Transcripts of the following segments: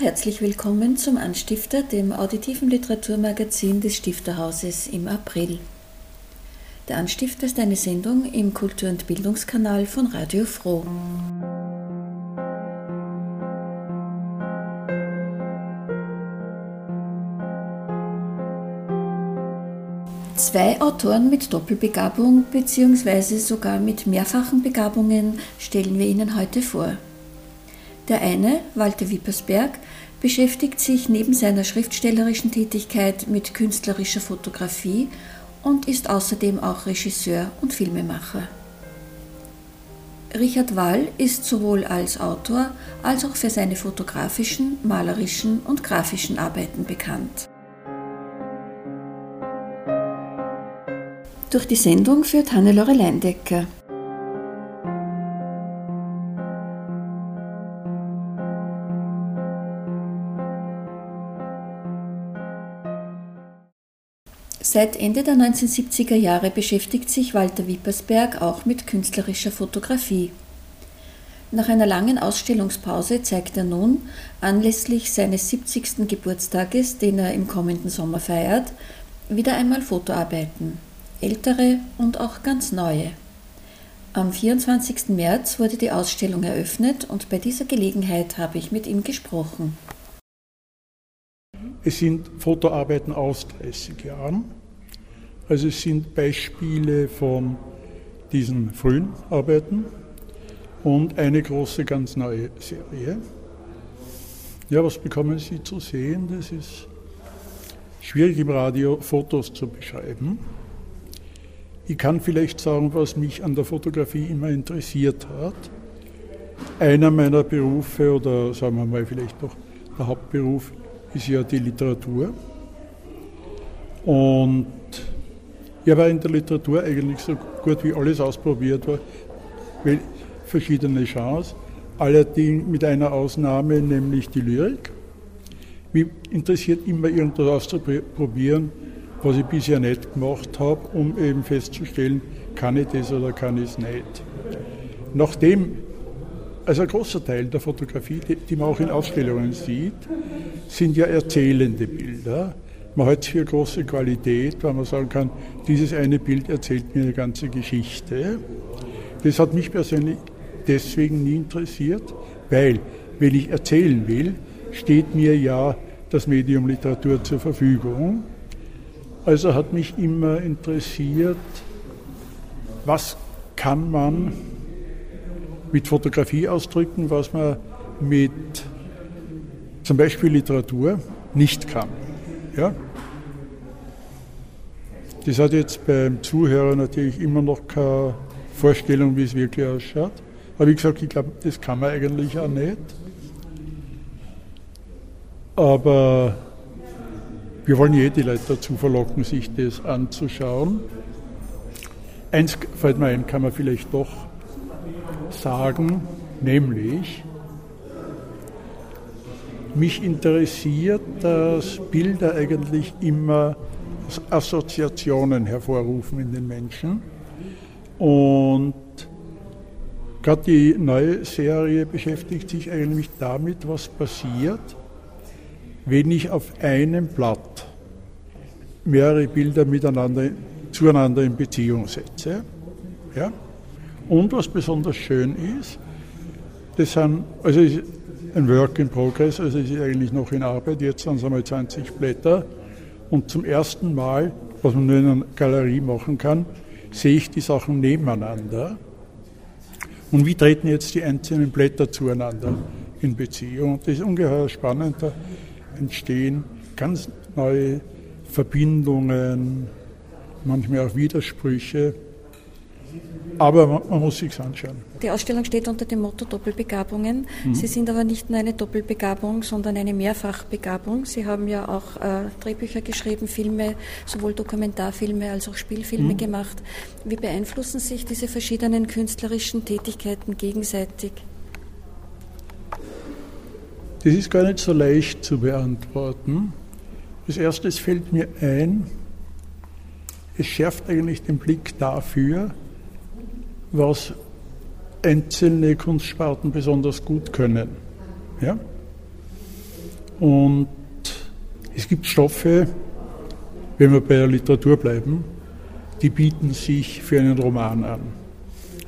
Herzlich willkommen zum Anstifter, dem auditiven Literaturmagazin des Stifterhauses im April. Der Anstifter ist eine Sendung im Kultur- und Bildungskanal von Radio Froh. Zwei Autoren mit Doppelbegabung bzw. sogar mit mehrfachen Begabungen stellen wir Ihnen heute vor. Der eine, Walter Wippersberg, beschäftigt sich neben seiner schriftstellerischen Tätigkeit mit künstlerischer Fotografie und ist außerdem auch Regisseur und Filmemacher. Richard Wall ist sowohl als Autor als auch für seine fotografischen, malerischen und grafischen Arbeiten bekannt. Durch die Sendung führt Hannelore Leindecker. Seit Ende der 1970er Jahre beschäftigt sich Walter Wippersberg auch mit künstlerischer Fotografie. Nach einer langen Ausstellungspause zeigt er nun, anlässlich seines 70. Geburtstages, den er im kommenden Sommer feiert, wieder einmal Fotoarbeiten, ältere und auch ganz neue. Am 24. März wurde die Ausstellung eröffnet und bei dieser Gelegenheit habe ich mit ihm gesprochen. Es sind Fotoarbeiten aus 30 Jahren. Also es sind Beispiele von diesen frühen Arbeiten und eine große, ganz neue Serie. Ja, was bekommen Sie zu sehen? Das ist schwierig im Radio Fotos zu beschreiben. Ich kann vielleicht sagen, was mich an der Fotografie immer interessiert hat. Einer meiner Berufe oder sagen wir mal vielleicht noch der Hauptberuf ist ja die Literatur. Und ich habe in der Literatur eigentlich so gut wie alles ausprobiert, weil verschiedene Genres, allerdings mit einer Ausnahme, nämlich die Lyrik. Mich interessiert immer irgendwas auszuprobieren, was ich bisher nicht gemacht habe, um eben festzustellen, kann ich das oder kann ich es nicht. Nachdem, also ein großer Teil der Fotografie, die man auch in Ausstellungen sieht, sind ja erzählende Bilder. Man hat hier große Qualität, weil man sagen kann, dieses eine Bild erzählt mir eine ganze Geschichte. Das hat mich persönlich deswegen nie interessiert, weil, wenn ich erzählen will, steht mir ja das Medium Literatur zur Verfügung. Also hat mich immer interessiert, was kann man mit Fotografie ausdrücken, was man mit zum Beispiel Literatur nicht kann. Ja? Das hat jetzt beim Zuhörer natürlich immer noch keine Vorstellung, wie es wirklich ausschaut. Aber wie gesagt, ich glaube, das kann man eigentlich auch nicht. Aber wir wollen eh die Leute dazu verlocken, sich das anzuschauen. Eins fällt mir ein, kann man vielleicht doch sagen, nämlich, mich interessiert, dass Bilder eigentlich immer Assoziationen hervorrufen in den Menschen. Und gerade die neue Serie beschäftigt sich eigentlich damit, was passiert, wenn ich auf einem Blatt mehrere Bilder miteinander, zueinander in Beziehung setze. Ja? Und was besonders schön ist, das sind, also ein Work in Progress, also es ist eigentlich noch in Arbeit, jetzt sind es einmal 20 Blätter. Und zum ersten Mal, was man nur in einer Galerie machen kann, sehe ich die Sachen nebeneinander. Und wie treten jetzt die einzelnen Blätter zueinander in Beziehung? Und das ist ungeheuer spannend. Da entstehen ganz neue Verbindungen, manchmal auch Widersprüche. Aber man, man muss sich anschauen. Die Ausstellung steht unter dem Motto Doppelbegabungen. Mhm. Sie sind aber nicht nur eine Doppelbegabung, sondern eine Mehrfachbegabung. Sie haben ja auch äh, Drehbücher geschrieben, Filme, sowohl Dokumentarfilme als auch Spielfilme mhm. gemacht. Wie beeinflussen sich diese verschiedenen künstlerischen Tätigkeiten gegenseitig? Das ist gar nicht so leicht zu beantworten. Als erstes fällt mir ein, es schärft eigentlich den Blick dafür, was einzelne Kunstsparten besonders gut können. Ja? Und es gibt Stoffe, wenn wir bei der Literatur bleiben, die bieten sich für einen Roman an.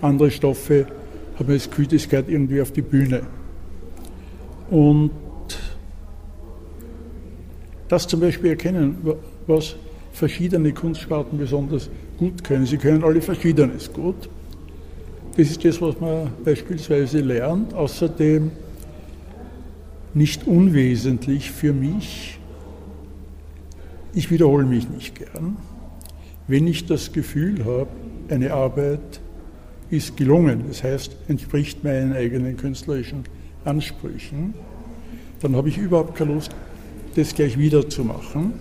Andere Stoffe haben das gehört irgendwie auf die Bühne. Und das zum Beispiel erkennen, was verschiedene Kunstsparten besonders gut können. Sie können alle Verschiedenes gut. Das ist das, was man beispielsweise lernt. Außerdem nicht unwesentlich für mich, ich wiederhole mich nicht gern, wenn ich das Gefühl habe, eine Arbeit ist gelungen, das heißt, entspricht meinen eigenen künstlerischen Ansprüchen, dann habe ich überhaupt keine Lust, das gleich wieder zu machen,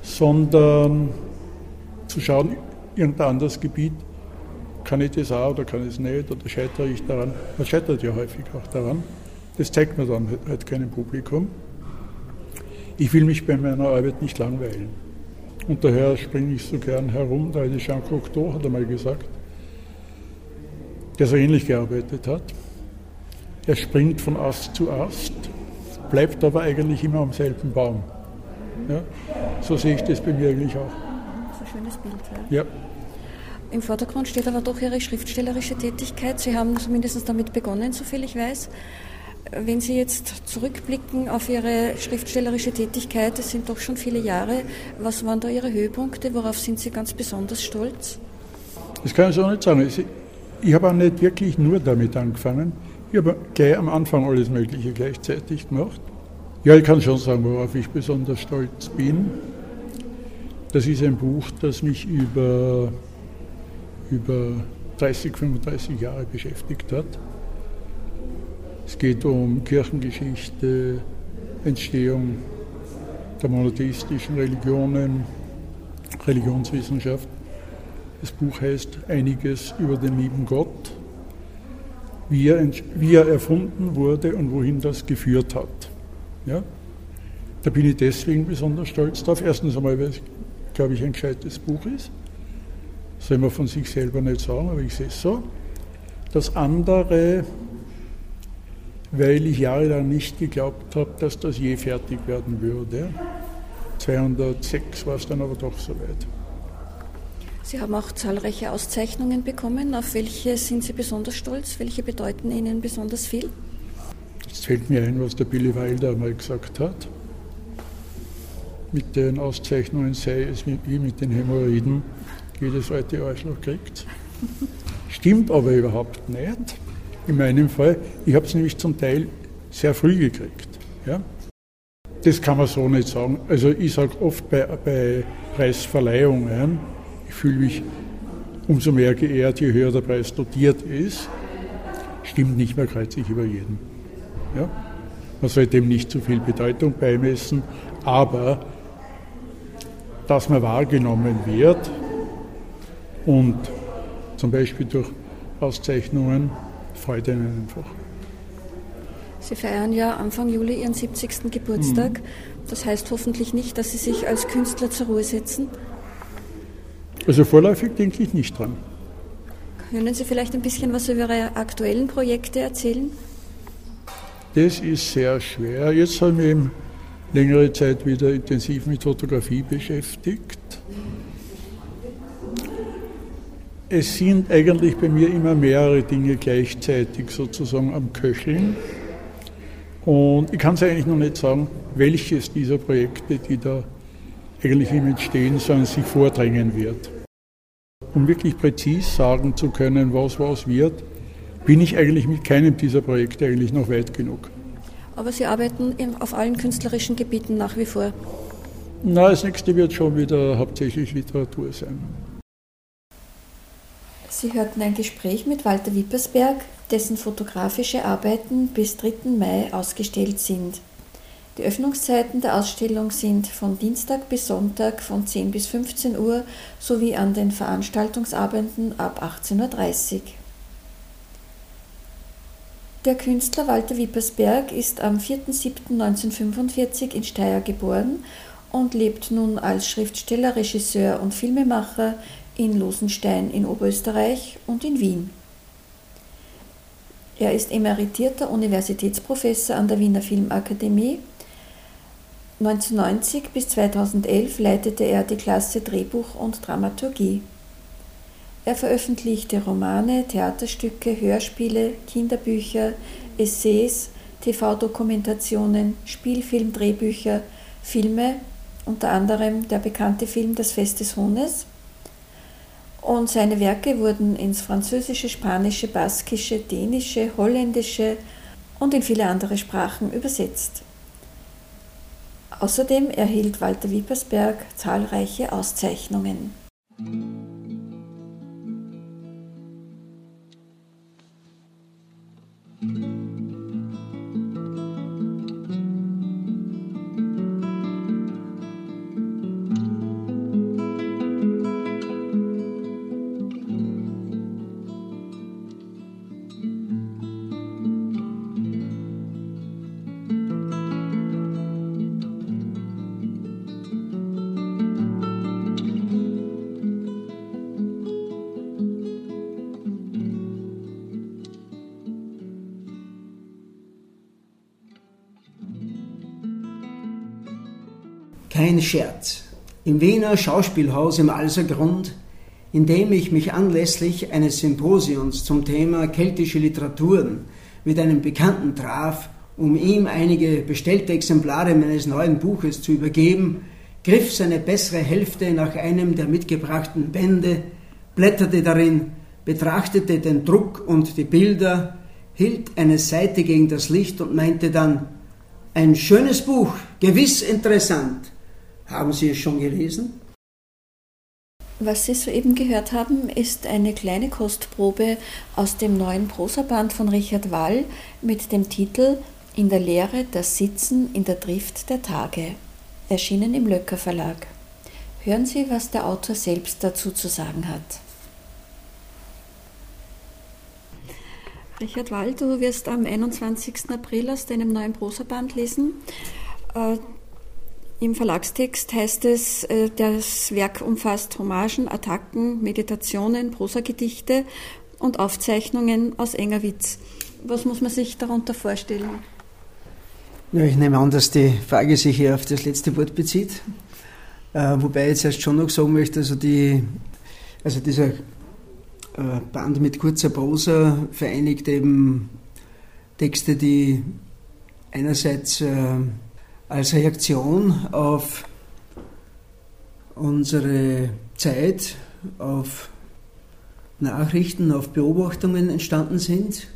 sondern zu schauen, irgendein anderes Gebiet, kann ich das auch oder kann ich es nicht oder scheitere ich daran. Man scheitert ja häufig auch daran. Das zeigt man dann halt, halt keinem Publikum. Ich will mich bei meiner Arbeit nicht langweilen. Und daher springe ich so gern herum. Da ist Jean Cocteau hat einmal gesagt, der so ähnlich gearbeitet hat. Er springt von Ast zu Ast, bleibt aber eigentlich immer am selben Baum. Ja? So sehe ich das bei mir eigentlich auch. Das ist ein schönes Bild. Ja. ja. Im Vordergrund steht aber doch Ihre schriftstellerische Tätigkeit. Sie haben zumindest damit begonnen, soviel ich weiß. Wenn Sie jetzt zurückblicken auf Ihre schriftstellerische Tätigkeit, das sind doch schon viele Jahre, was waren da Ihre Höhepunkte? Worauf sind Sie ganz besonders stolz? Das kann ich so nicht sagen. Ich habe auch nicht wirklich nur damit angefangen. Ich habe gleich am Anfang alles Mögliche gleichzeitig gemacht. Ja, ich kann schon sagen, worauf ich besonders stolz bin. Das ist ein Buch, das mich über über 30, 35 Jahre beschäftigt hat. Es geht um Kirchengeschichte, Entstehung der monotheistischen Religionen, Religionswissenschaft. Das Buch heißt Einiges über den lieben Gott, wie er, wie er erfunden wurde und wohin das geführt hat. Ja? Da bin ich deswegen besonders stolz drauf. Erstens einmal, weil es, glaube ich, ein gescheites Buch ist soll man von sich selber nicht sagen, aber ich sehe es so. Das andere, weil ich jahrelang nicht geglaubt habe, dass das je fertig werden würde. 206 war es dann aber doch soweit. Sie haben auch zahlreiche Auszeichnungen bekommen. Auf welche sind Sie besonders stolz? Welche bedeuten Ihnen besonders viel? Jetzt fällt mir ein, was der Billy Wilder einmal gesagt hat. Mit den Auszeichnungen sei es wie mit den Hämorrhoiden jedes alte Arschloch kriegt. Stimmt aber überhaupt nicht. In meinem Fall, ich habe es nämlich zum Teil sehr früh gekriegt. Ja? Das kann man so nicht sagen. Also ich sage oft bei, bei Preisverleihungen, ich fühle mich umso mehr geehrt, je höher der Preis dotiert ist. Stimmt nicht mehr kreuzig über jeden. Ja? Man soll dem nicht zu viel Bedeutung beimessen, aber dass man wahrgenommen wird, und zum Beispiel durch Auszeichnungen freut einen einfach. Sie feiern ja Anfang Juli Ihren 70. Geburtstag. Mhm. Das heißt hoffentlich nicht, dass Sie sich als Künstler zur Ruhe setzen. Also vorläufig denke ich nicht dran. Können Sie vielleicht ein bisschen was über Ihre aktuellen Projekte erzählen? Das ist sehr schwer. Jetzt habe ich mich längere Zeit wieder intensiv mit Fotografie beschäftigt. Es sind eigentlich bei mir immer mehrere Dinge gleichzeitig sozusagen am Köcheln. Und ich kann es eigentlich noch nicht sagen, welches dieser Projekte, die da eigentlich im Entstehen sind, sich vordrängen wird. Um wirklich präzis sagen zu können, was was wird, bin ich eigentlich mit keinem dieser Projekte eigentlich noch weit genug. Aber Sie arbeiten auf allen künstlerischen Gebieten nach wie vor? Na, das nächste wird schon wieder hauptsächlich Literatur sein. Sie hörten ein Gespräch mit Walter Wippersberg, dessen fotografische Arbeiten bis 3. Mai ausgestellt sind. Die Öffnungszeiten der Ausstellung sind von Dienstag bis Sonntag von 10 bis 15 Uhr sowie an den Veranstaltungsabenden ab 18.30 Uhr. Der Künstler Walter Wippersberg ist am 4.7.1945 in Steyr geboren und lebt nun als Schriftsteller, Regisseur und Filmemacher in Losenstein in Oberösterreich und in Wien. Er ist emeritierter Universitätsprofessor an der Wiener Filmakademie. 1990 bis 2011 leitete er die Klasse Drehbuch und Dramaturgie. Er veröffentlichte Romane, Theaterstücke, Hörspiele, Kinderbücher, Essays, TV-Dokumentationen, Spielfilmdrehbücher, Filme, unter anderem der bekannte Film Das Fest des Huhnes, und seine Werke wurden ins Französische, Spanische, Baskische, Dänische, Holländische und in viele andere Sprachen übersetzt. Außerdem erhielt Walter Wippersberg zahlreiche Auszeichnungen. Im Wiener Schauspielhaus im Alsergrund, in dem ich mich anlässlich eines Symposions zum Thema keltische Literaturen mit einem Bekannten traf, um ihm einige bestellte Exemplare meines neuen Buches zu übergeben, griff seine bessere Hälfte nach einem der mitgebrachten Bände, blätterte darin, betrachtete den Druck und die Bilder, hielt eine Seite gegen das Licht und meinte dann, ein schönes Buch, gewiss interessant. Haben Sie es schon gelesen? Was Sie soeben gehört haben, ist eine kleine Kostprobe aus dem neuen Prosaband von Richard Wall mit dem Titel In der Lehre das Sitzen in der Drift der Tage, erschienen im Löcker Verlag. Hören Sie, was der Autor selbst dazu zu sagen hat. Richard Wall, du wirst am 21. April aus deinem neuen Prosaband lesen. Im Verlagstext heißt es, äh, das Werk umfasst Hommagen, Attacken, Meditationen, Prosagedichte und Aufzeichnungen aus Engerwitz. Was muss man sich darunter vorstellen? Ja, ich nehme an, dass die Frage sich hier auf das letzte Wort bezieht. Äh, wobei ich jetzt erst schon noch sagen möchte, also, die, also dieser äh, Band mit kurzer Prosa vereinigt eben Texte, die einerseits als Reaktion auf unsere Zeit, auf Nachrichten, auf Beobachtungen entstanden sind.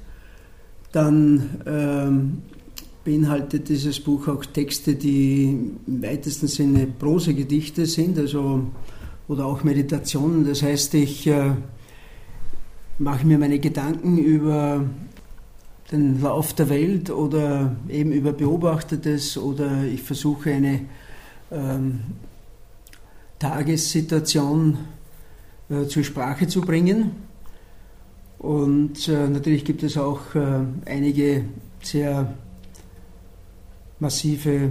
Dann ähm, beinhaltet dieses Buch auch Texte, die im weitesten Sinne Prosegedichte sind, also oder auch Meditationen. Das heißt, ich äh, mache mir meine Gedanken über den Lauf der Welt oder eben über Beobachtetes oder ich versuche eine ähm, Tagessituation äh, zur Sprache zu bringen. Und äh, natürlich gibt es auch äh, einige sehr massive äh,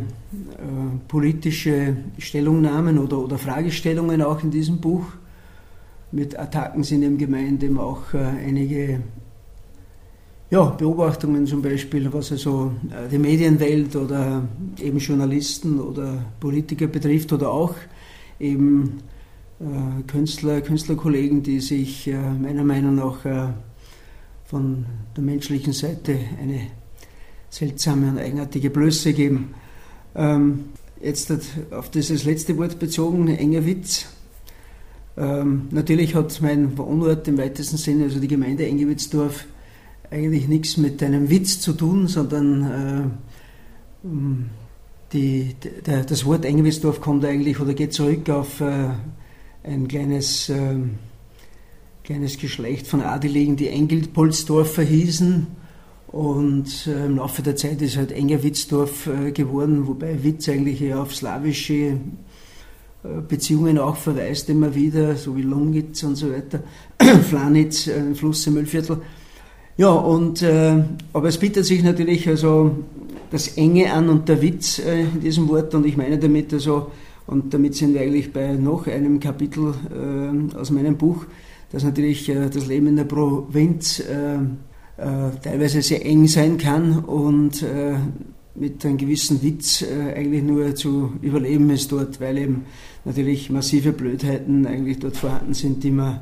politische Stellungnahmen oder, oder Fragestellungen auch in diesem Buch. Mit Attacken sind eben gemeint eben auch äh, einige ja, Beobachtungen zum Beispiel, was also die Medienwelt oder eben Journalisten oder Politiker betrifft oder auch eben äh, Künstler, Künstlerkollegen, die sich äh, meiner Meinung nach von der menschlichen Seite eine seltsame und eigenartige Blöße geben. Ähm, jetzt auf dieses letzte Wort bezogen, enger Witz. Ähm, natürlich hat mein Wohnort im weitesten Sinne, also die Gemeinde Engewitzdorf, eigentlich nichts mit einem Witz zu tun, sondern äh, die, der, das Wort Engwisdorf kommt eigentlich oder geht zurück auf äh, ein kleines, äh, kleines Geschlecht von Adeligen, die Engelpolsdorfer hießen. Und äh, im Laufe der Zeit ist halt Engerwitzdorf äh, geworden, wobei Witz eigentlich eher auf slawische äh, Beziehungen auch verweist immer wieder, so wie Longitz und so weiter, Flanitz, äh, Fluss im Müllviertel. Ja, und, äh, aber es bietet sich natürlich also das Enge an und der Witz äh, in diesem Wort. Und ich meine damit also, und damit sind wir eigentlich bei noch einem Kapitel äh, aus meinem Buch, dass natürlich äh, das Leben in der Provinz äh, äh, teilweise sehr eng sein kann und mit einem gewissen Witz eigentlich nur zu überleben ist dort, weil eben natürlich massive Blödheiten eigentlich dort vorhanden sind, die man,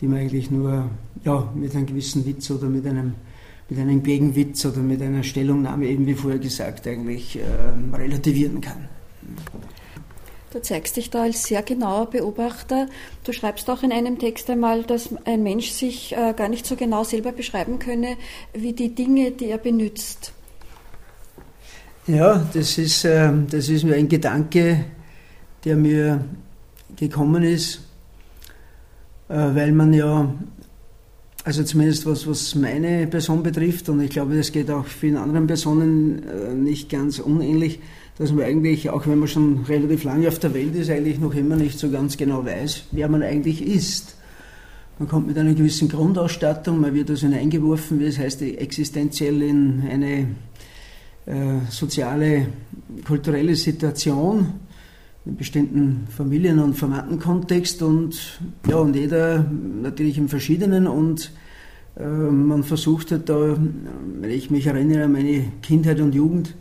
die man eigentlich nur ja, mit einem gewissen Witz oder mit einem, mit einem Gegenwitz oder mit einer Stellungnahme, eben wie vorher gesagt, eigentlich äh, relativieren kann. Du zeigst dich da als sehr genauer Beobachter. Du schreibst auch in einem Text einmal, dass ein Mensch sich äh, gar nicht so genau selber beschreiben könne, wie die Dinge, die er benützt. Ja, das ist, äh, das ist mir ein Gedanke, der mir gekommen ist, weil man ja, also zumindest was, was meine Person betrifft, und ich glaube, das geht auch vielen anderen Personen äh, nicht ganz unähnlich, dass man eigentlich, auch wenn man schon relativ lange auf der Welt ist, eigentlich noch immer nicht so ganz genau weiß, wer man eigentlich ist. Man kommt mit einer gewissen Grundausstattung, man wird also hineingeworfen, wie es heißt, existenziell in eine äh, soziale, kulturelle Situation, in bestimmten Familien- und Verwandtenkontext und ja, und jeder natürlich im Verschiedenen und äh, man versucht halt da, wenn ich mich erinnere an meine Kindheit und Jugend,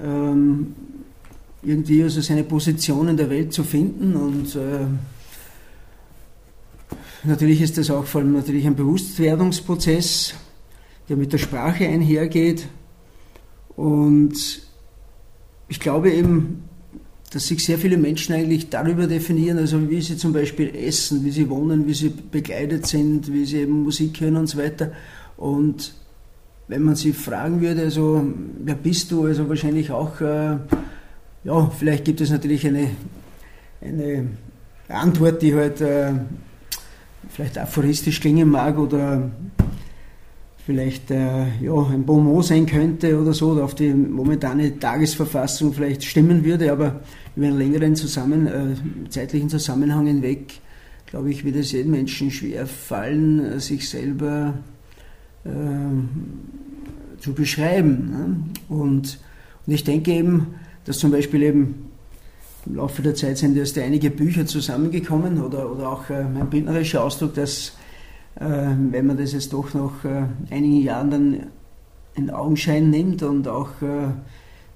ähm, irgendwie also seine Position in der Welt zu finden und äh, natürlich ist das auch vor allem natürlich ein Bewusstwerdungsprozess, der mit der Sprache einhergeht und ich glaube eben, dass sich sehr viele Menschen eigentlich darüber definieren, also wie sie zum Beispiel essen, wie sie wohnen, wie sie begleitet sind, wie sie eben Musik hören und so weiter. Und wenn man sie fragen würde, also wer bist du, also wahrscheinlich auch, äh, ja, vielleicht gibt es natürlich eine, eine Antwort, die halt äh, vielleicht aphoristisch klingen mag oder vielleicht äh, ja, ein Bonmot sein könnte oder so, oder auf die momentane Tagesverfassung vielleicht stimmen würde, aber über einen längeren Zusammen, äh, zeitlichen Zusammenhang hinweg, glaube ich, wird es jedem Menschen schwer fallen, sich selber ähm, zu beschreiben. Ne? Und, und ich denke eben, dass zum Beispiel eben im Laufe der Zeit sind erst einige Bücher zusammengekommen oder, oder auch äh, mein bildnerischer Ausdruck, dass, äh, wenn man das jetzt doch nach äh, einigen Jahren dann in Augenschein nimmt und auch äh,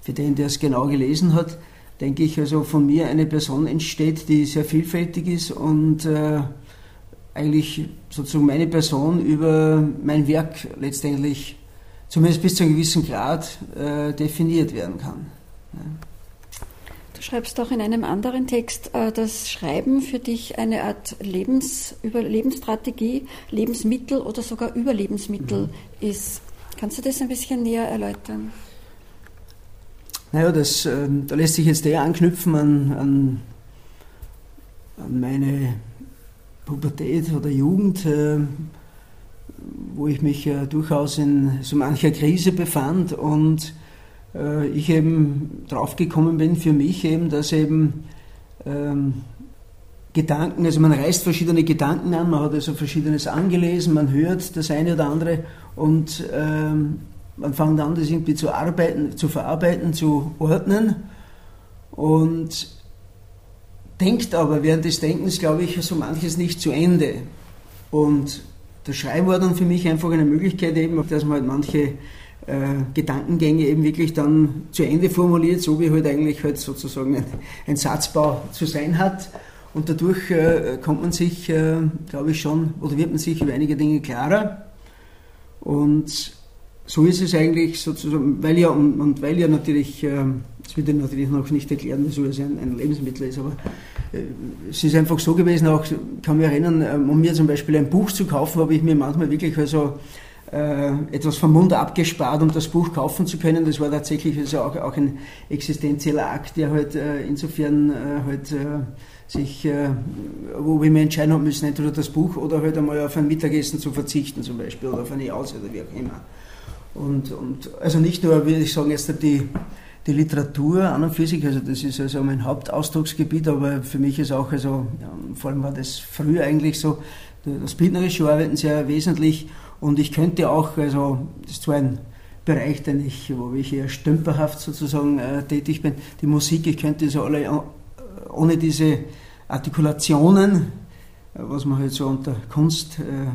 für den, der es genau gelesen hat, denke ich, also von mir eine Person entsteht, die sehr vielfältig ist und äh, eigentlich sozusagen meine Person über mein Werk letztendlich zumindest bis zu einem gewissen Grad definiert werden kann. Ja. Du schreibst auch in einem anderen Text, äh, dass Schreiben für dich eine Art Lebens, Überlebensstrategie, Lebensmittel oder sogar Überlebensmittel mhm. ist. Kannst du das ein bisschen näher erläutern? Naja, das, äh, da lässt sich jetzt eher anknüpfen an, an, an meine Pubertät oder Jugend, äh, wo ich mich äh, durchaus in so mancher Krise befand und äh, ich eben draufgekommen bin für mich eben, dass eben ähm, Gedanken, also man reißt verschiedene Gedanken an, man hat also Verschiedenes angelesen, man hört das eine oder andere und ähm, man fängt an, das irgendwie zu arbeiten, zu verarbeiten, zu ordnen und denkt aber während des Denkens, glaube ich, so manches nicht zu Ende. Und das Schreiben war dann für mich einfach eine Möglichkeit eben, dass man halt manche Gedankengänge eben wirklich dann zu Ende formuliert, so wie halt eigentlich halt sozusagen ein, ein Satzbau zu sein hat. Und dadurch äh, kommt man sich, äh, glaube ich schon, oder wird man sich über einige Dinge klarer. Und so ist es eigentlich sozusagen, weil ja, und, und weil ja natürlich, äh, das wird ja natürlich noch nicht erklären, wieso es ein, ein Lebensmittel ist, aber äh, es ist einfach so gewesen, auch, kann mich erinnern, äh, um mir zum Beispiel ein Buch zu kaufen, habe ich mir manchmal wirklich also äh, etwas vom Mund abgespart, um das Buch kaufen zu können. Das war tatsächlich also auch, auch ein existenzieller Akt, der halt äh, insofern äh, halt äh, sich, äh, wo wir entscheiden haben müssen, entweder das Buch oder halt einmal auf ein Mittagessen zu verzichten zum Beispiel oder auf eine Aus oder wie auch immer. Und, und also nicht nur, würde ich sagen, jetzt die, die Literatur an und für sich, also das ist also mein Hauptausdrucksgebiet, aber für mich ist auch, also ja, vor allem war das früher eigentlich so, das bildnerische Arbeiten sehr wesentlich und ich könnte auch, also das ist zwar ein Bereich, den ich, wo ich eher stümperhaft sozusagen äh, tätig bin, die Musik, ich könnte so alle ohne diese Artikulationen, was man halt so unter Kunst äh,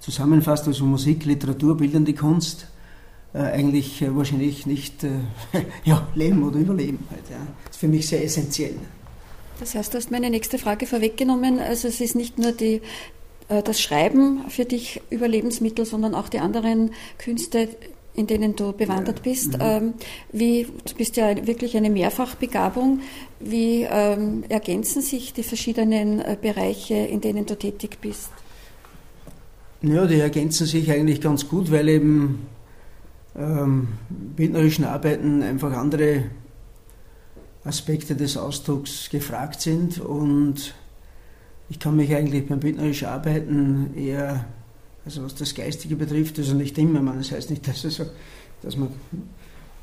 zusammenfasst, also Musik, Literatur, bildende Kunst, äh, eigentlich äh, wahrscheinlich nicht ja, leben oder überleben. Halt, ja. Das ist für mich sehr essentiell. Das heißt, du hast meine nächste Frage vorweggenommen. Also es ist nicht nur die, das Schreiben für dich Überlebensmittel, sondern auch die anderen Künste, in denen du bewandert bist. Mhm. Ähm, wie, du bist ja wirklich eine Mehrfachbegabung. Wie ähm, ergänzen sich die verschiedenen äh, Bereiche, in denen du tätig bist? Ja, die ergänzen sich eigentlich ganz gut, weil eben ähm, bildnerischen Arbeiten einfach andere Aspekte des Ausdrucks gefragt sind und ich kann mich eigentlich beim bildnerischen Arbeiten eher also was das Geistige betrifft, also nicht immer, man, das heißt nicht, dass, also, dass man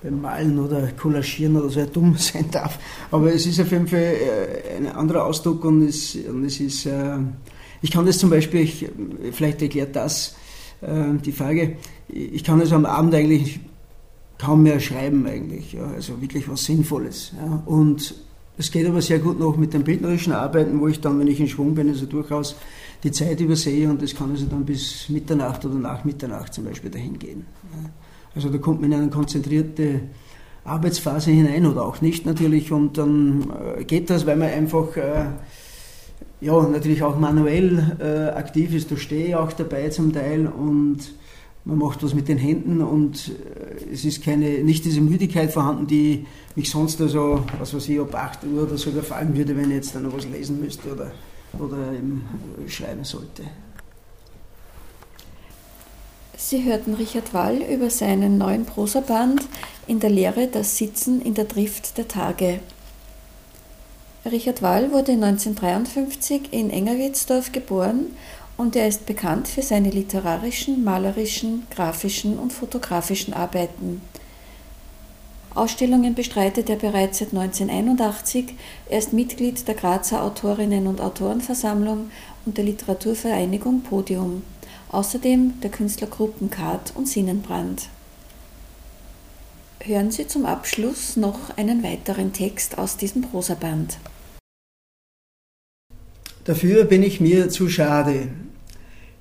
beim Malen oder Collagieren oder so dumm sein darf, aber es ist auf jeden Fall äh, ein anderer Ausdruck und es, und es ist, äh, ich kann das zum Beispiel, ich, vielleicht erklärt das äh, die Frage, ich kann also am Abend eigentlich kaum mehr schreiben eigentlich, ja, also wirklich was Sinnvolles. Ja, und es geht aber sehr gut noch mit den bildnerischen Arbeiten, wo ich dann, wenn ich in Schwung bin, also durchaus die Zeit übersehe und das kann also dann bis Mitternacht oder nach Mitternacht zum Beispiel dahin gehen. Also da kommt man in eine konzentrierte Arbeitsphase hinein oder auch nicht natürlich und dann äh, geht das, weil man einfach äh, ja natürlich auch manuell äh, aktiv ist. Da stehe ich auch dabei zum Teil und man macht was mit den Händen und es ist keine, nicht diese Müdigkeit vorhanden, die mich sonst also, was weiß ich, ab 8 Uhr oder so gefallen würde, wenn ich jetzt dann noch was lesen müsste oder oder eben schreiben sollte. Sie hörten Richard Wall über seinen neuen Prosaband In der Lehre das Sitzen in der Drift der Tage. Richard Wall wurde 1953 in Engerwitzdorf geboren und er ist bekannt für seine literarischen, malerischen, grafischen und fotografischen Arbeiten. Ausstellungen bestreitet er bereits seit 1981. Er ist Mitglied der Grazer Autorinnen und Autorenversammlung und der Literaturvereinigung Podium. Außerdem der Künstlergruppen Kart und Sinnenbrand. Hören Sie zum Abschluss noch einen weiteren Text aus diesem Prosaband. Dafür bin ich mir zu schade,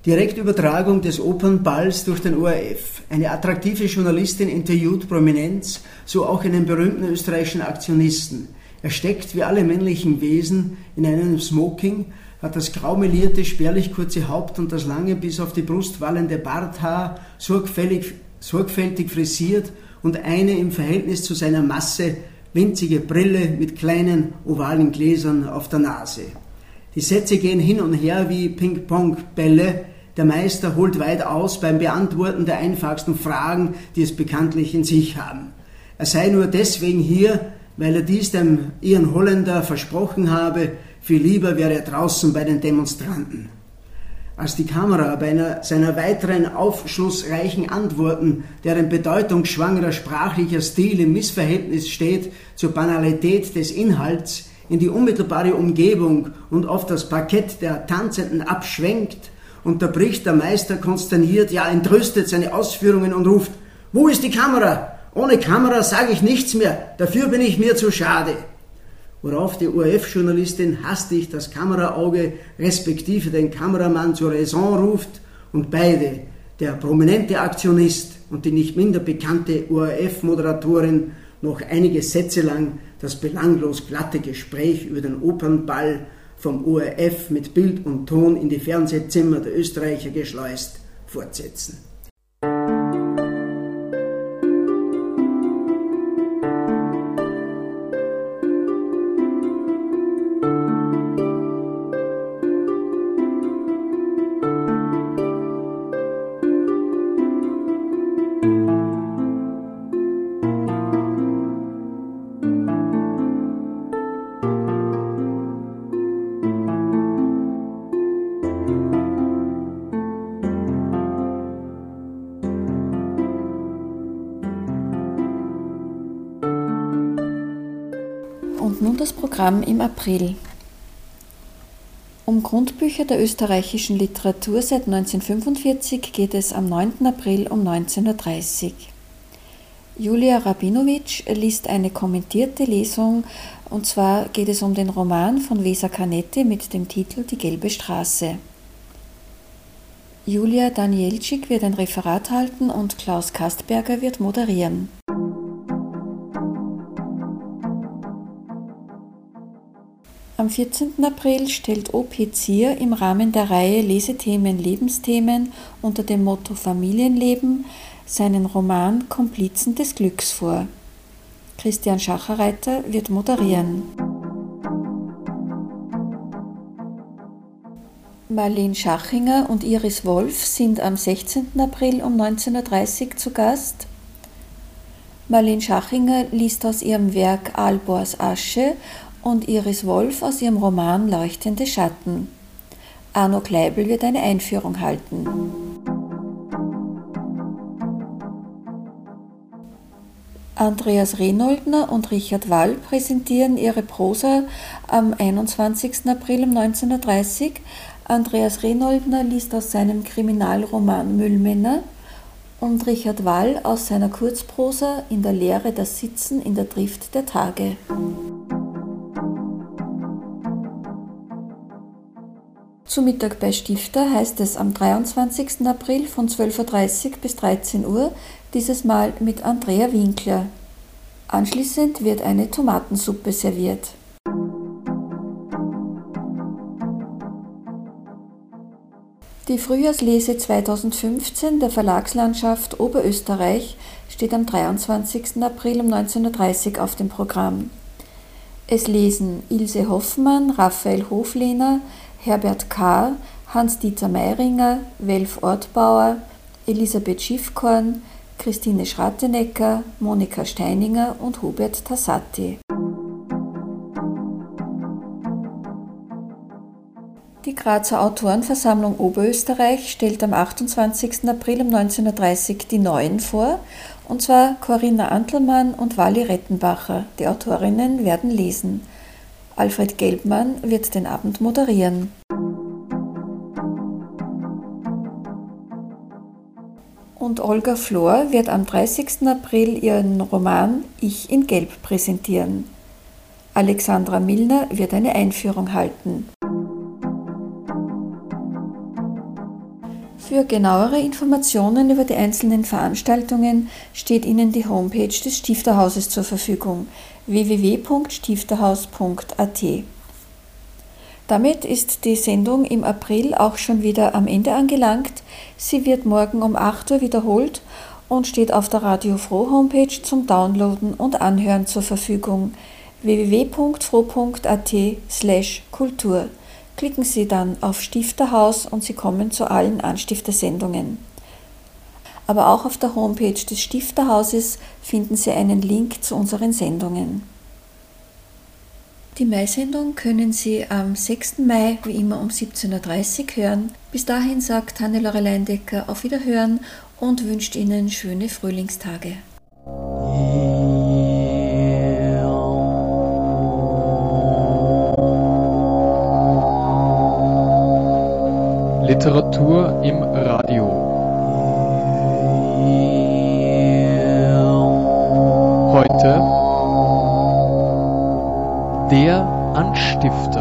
Direktübertragung des Opernballs durch den ORF. Eine attraktive Journalistin interviewt Prominenz, so auch einen berühmten österreichischen Aktionisten. Er steckt wie alle männlichen Wesen in einem Smoking, hat das graumelierte, spärlich kurze Haupt und das lange bis auf die Brust wallende Barthaar sorgfältig, sorgfältig frisiert und eine im Verhältnis zu seiner Masse winzige Brille mit kleinen ovalen Gläsern auf der Nase. Die Sätze gehen hin und her wie Ping-Pong-Bälle, der Meister holt weit aus beim Beantworten der einfachsten Fragen, die es bekanntlich in sich haben. Er sei nur deswegen hier, weil er dies dem ihren Holländer versprochen habe, viel lieber wäre er draußen bei den Demonstranten. Als die Kamera bei einer seiner weiteren aufschlussreichen Antworten, deren bedeutungsschwangerer sprachlicher Stil im Missverhältnis steht zur Banalität des Inhalts, in die unmittelbare Umgebung und auf das Parkett der Tanzenden abschwenkt, unterbricht der Meister konsterniert, ja entrüstet seine Ausführungen und ruft, wo ist die Kamera? Ohne Kamera sage ich nichts mehr, dafür bin ich mir zu schade. Worauf die ORF-Journalistin hastig das Kameraauge respektive den Kameramann zur Raison ruft und beide, der prominente Aktionist und die nicht minder bekannte ORF-Moderatorin, noch einige Sätze lang das belanglos glatte Gespräch über den Opernball vom ORF mit Bild und Ton in die Fernsehzimmer der Österreicher geschleust fortsetzen. Programm im April. Um Grundbücher der österreichischen Literatur seit 1945 geht es am 9. April um 19.30 Uhr. Julia Rabinowitsch liest eine kommentierte Lesung und zwar geht es um den Roman von Weser Canetti mit dem Titel Die gelbe Straße. Julia Danielczyk wird ein Referat halten und Klaus Kastberger wird moderieren. Am 14. April stellt OP Zier im Rahmen der Reihe Lesethemen Lebensthemen unter dem Motto Familienleben seinen Roman Komplizen des Glücks vor. Christian Schacherreiter wird moderieren. Marlene Schachinger und Iris Wolf sind am 16. April um 19.30 Uhr zu Gast. Marlene Schachinger liest aus ihrem Werk Albors Asche und Iris Wolf aus ihrem Roman Leuchtende Schatten. Arno Kleibel wird eine Einführung halten. Andreas Renoldner und Richard Wall präsentieren ihre Prosa am 21. April um 19.30 Uhr Andreas Renoldner liest aus seinem Kriminalroman Müllmänner und Richard Wall aus seiner Kurzprosa In der Lehre das Sitzen in der Drift der Tage. Zu Mittag bei Stifter heißt es am 23. April von 12.30 Uhr bis 13 Uhr, dieses Mal mit Andrea Winkler. Anschließend wird eine Tomatensuppe serviert. Die Frühjahrslese 2015 der Verlagslandschaft Oberösterreich steht am 23. April um 19.30 Uhr auf dem Programm. Es lesen Ilse Hoffmann, Raphael Hoflehner, Herbert Kahr, Hans-Dieter Meiringer, Welf Ortbauer, Elisabeth Schiffkorn, Christine Schrattenecker, Monika Steininger und Hubert Tassati. Die Grazer Autorenversammlung Oberösterreich stellt am 28. April um 19.30 Uhr die Neuen vor, und zwar Corinna Antelmann und Wally Rettenbacher. Die Autorinnen werden lesen. Alfred Gelbmann wird den Abend moderieren. Und Olga Flor wird am 30. April ihren Roman Ich in Gelb präsentieren. Alexandra Milner wird eine Einführung halten. Für genauere Informationen über die einzelnen Veranstaltungen steht Ihnen die Homepage des Stifterhauses zur Verfügung www.stifterhaus.at. Damit ist die Sendung im April auch schon wieder am Ende angelangt. Sie wird morgen um 8 Uhr wiederholt und steht auf der Radio Froh Homepage zum Downloaden und Anhören zur Verfügung www.froh.at/kultur. Klicken Sie dann auf Stifterhaus und Sie kommen zu allen Anstiftersendungen. Aber auch auf der Homepage des Stifterhauses finden Sie einen Link zu unseren Sendungen. Die Mai-Sendung können Sie am 6. Mai wie immer um 17.30 Uhr hören. Bis dahin sagt Hannelore Leindecker auf Wiederhören und wünscht Ihnen schöne Frühlingstage. Literatur im Radio. Anstifter.